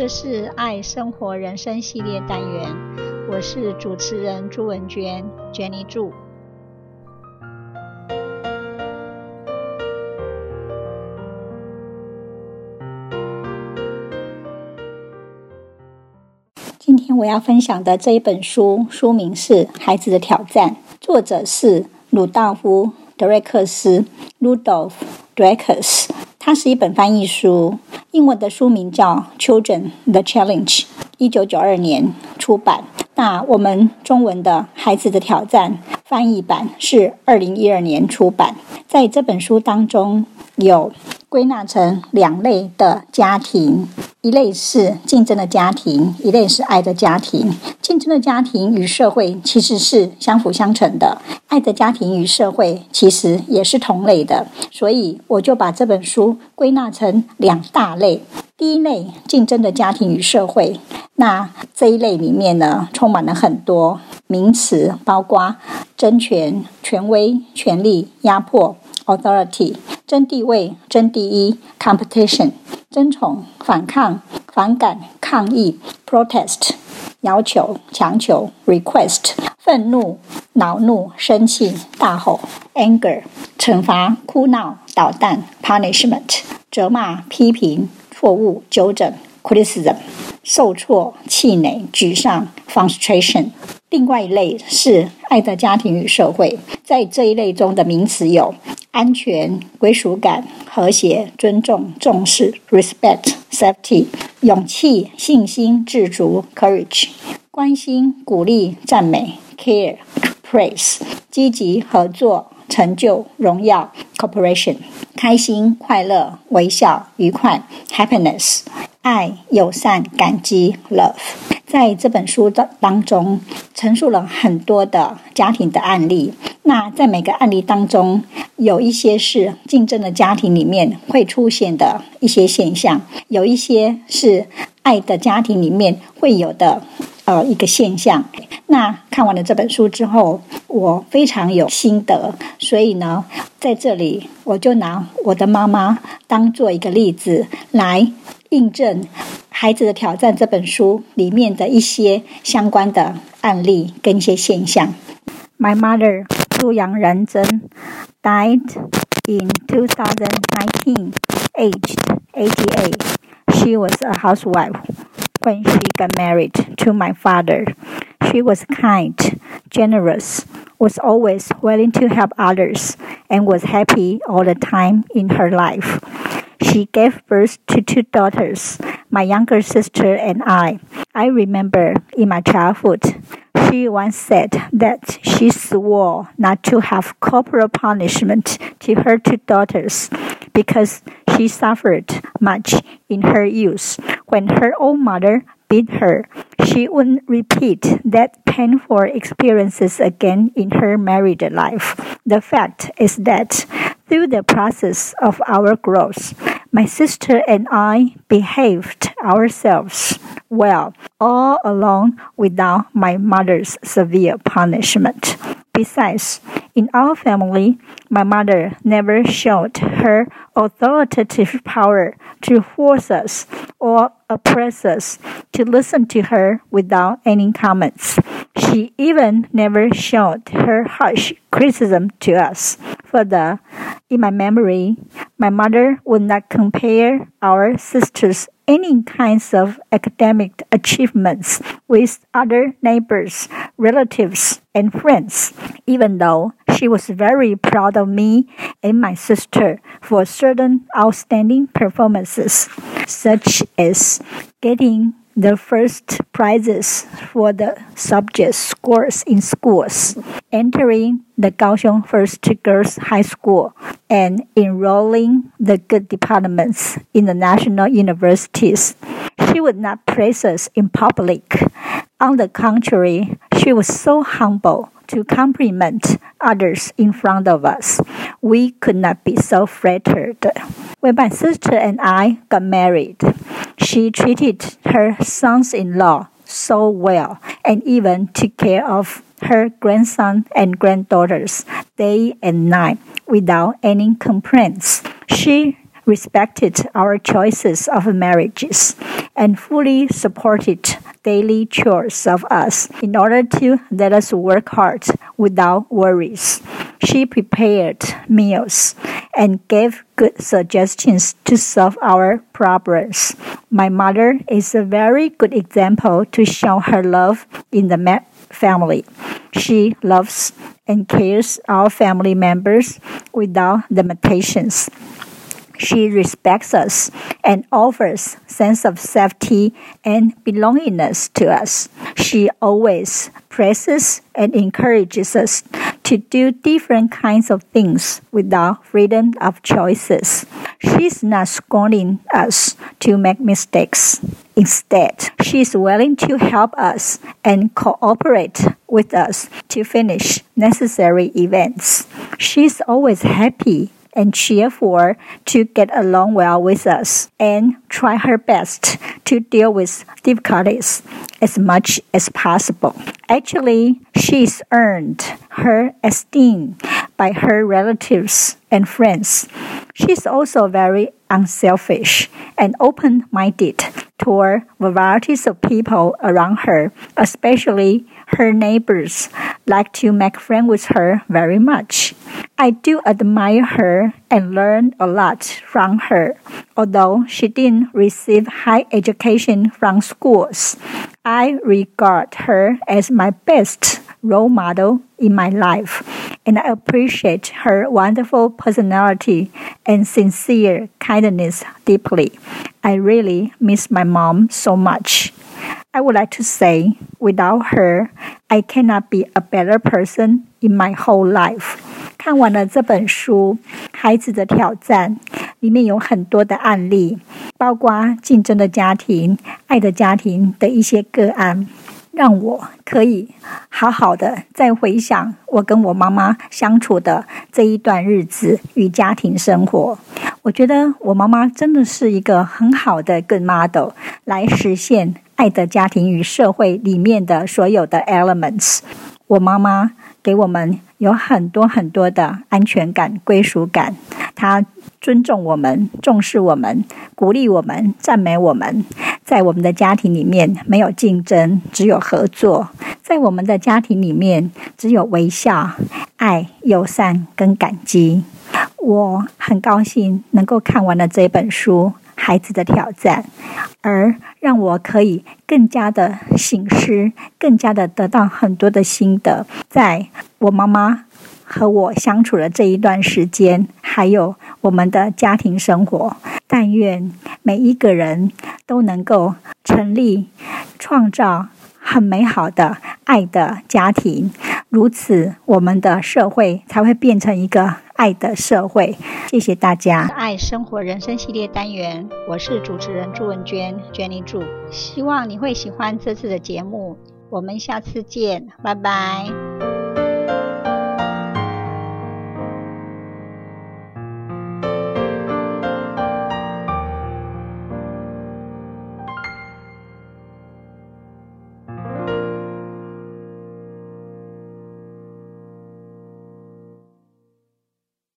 这是爱生活人生系列单元，我是主持人朱文娟，Jenny 祝。今天我要分享的这一本书，书名是《孩子的挑战》，作者是鲁道夫·德瑞克斯 （Rudolf d r e k e s。它是一本翻译书，英文的书名叫《Children the Challenge》，一九九二年出版。那我们中文的《孩子的挑战》翻译版是二零一二年出版。在这本书当中，有归纳成两类的家庭。一类是竞争的家庭，一类是爱的家庭。竞争的家庭与社会其实是相辅相成的，爱的家庭与社会其实也是同类的。所以我就把这本书归纳成两大类。第一类竞争的家庭与社会，那这一类里面呢，充满了很多名词，包括争权、权威、权力、压迫 （authority）、争地位、争第一 （competition）。争宠、反抗、反感、抗议 （protest）、要求、强求 （request）、愤怒、恼怒、生气、大吼 （anger）、惩罚、哭闹、捣蛋 （punishment）、责骂、批评、错误、纠正 （criticism）、受挫、气馁、沮丧 （frustration）。另外一类是爱的家庭与社会，在这一类中的名词有。安全、归属感、和谐、尊重、重视 （respect, safety）、勇气、信心、自足 （courage）、关心、鼓励、赞美 （care, praise）、积极、合作、成就、荣耀 （cooperation）、开心、快乐、微笑、愉快 （happiness）、爱、友善、感激 （love）。在这本书的当中，陈述了很多的家庭的案例。那在每个案例当中，有一些是竞争的家庭里面会出现的一些现象，有一些是爱的家庭里面会有的呃一个现象。那看完了这本书之后，我非常有心得，所以呢，在这里我就拿我的妈妈当做一个例子来印证《孩子的挑战》这本书里面的一些相关的案例跟一些现象。My mother. Su Yang died in 2019, aged 88. She was a housewife when she got married to my father. She was kind, generous, was always willing to help others, and was happy all the time in her life. She gave birth to two daughters, my younger sister and I. I remember in my childhood, she once said that she swore not to have corporal punishment to her two daughters because she suffered much in her youth when her own mother beat her. She wouldn't repeat that painful experiences again in her married life. The fact is that through the process of our growth, my sister and I behaved ourselves well all along without my mother's severe punishment. Besides, in our family, my mother never showed her authoritative power to force us or oppress us to listen to her without any comments. She even never showed her harsh criticism to us. Further, in my memory, my mother would not compare our sisters' any kinds of academic achievements with other neighbors, relatives, and friends, even though she was very proud of me and my sister for certain outstanding performances, such as getting the first prizes for the subject scores in schools, entering the Kaohsiung First Girls High School, and enrolling the good departments in the national universities. She would not praise us in public. On the contrary, she was so humble to compliment others in front of us. We could not be so flattered. When my sister and I got married, she treated her sons in law so well and even took care of her grandson and granddaughters day and night without any complaints. She respected our choices of marriages and fully supported daily chores of us in order to let us work hard without worries. She prepared meals and gave good suggestions to solve our problems. My mother is a very good example to show her love in the family. She loves and cares our family members without limitations. She respects us and offers sense of safety and belongingness to us. She always praises and encourages us to do different kinds of things without freedom of choices. She's not scorning us to make mistakes. Instead, she is willing to help us and cooperate with us to finish necessary events. She's always happy and cheerful to get along well with us and try her best to deal with difficulties as much as possible. Actually, she's earned her esteem by her relatives and friends. She's also very unselfish and open minded toward varieties of people around her, especially her neighbors like to make friends with her very much. I do admire her and learn a lot from her. Although she didn't receive high education from schools, I regard her as my best role model in my life, and I appreciate her wonderful personality and sincere kindness deeply. I really miss my mom so much. I would like to say, without her, I cannot be a better person in my whole life. 看完了这本书《孩子的挑战》，里面有很多的案例，包括竞争的家庭、爱的家庭的一些个案， 让我可以好好的再回想我跟我妈妈相处的这一段日子与家庭生活。我觉得我妈妈真的是一个很好的 good model，来实现爱的家庭与社会里面的所有的 elements。我妈妈给我们。有很多很多的安全感、归属感。他尊重我们，重视我们，鼓励我们，赞美我们。在我们的家庭里面，没有竞争，只有合作；在我们的家庭里面，只有微笑、爱、友善跟感激。我很高兴能够看完了这本书。孩子的挑战，而让我可以更加的醒思，更加的得到很多的心得。在我妈妈和我相处的这一段时间，还有我们的家庭生活，但愿每一个人都能够成立、创造很美好的爱的家庭。如此，我们的社会才会变成一个爱的社会。谢谢大家。爱生活人生系列单元，我是主持人朱文娟，Jenny 朱。希望你会喜欢这次的节目。我们下次见，拜拜。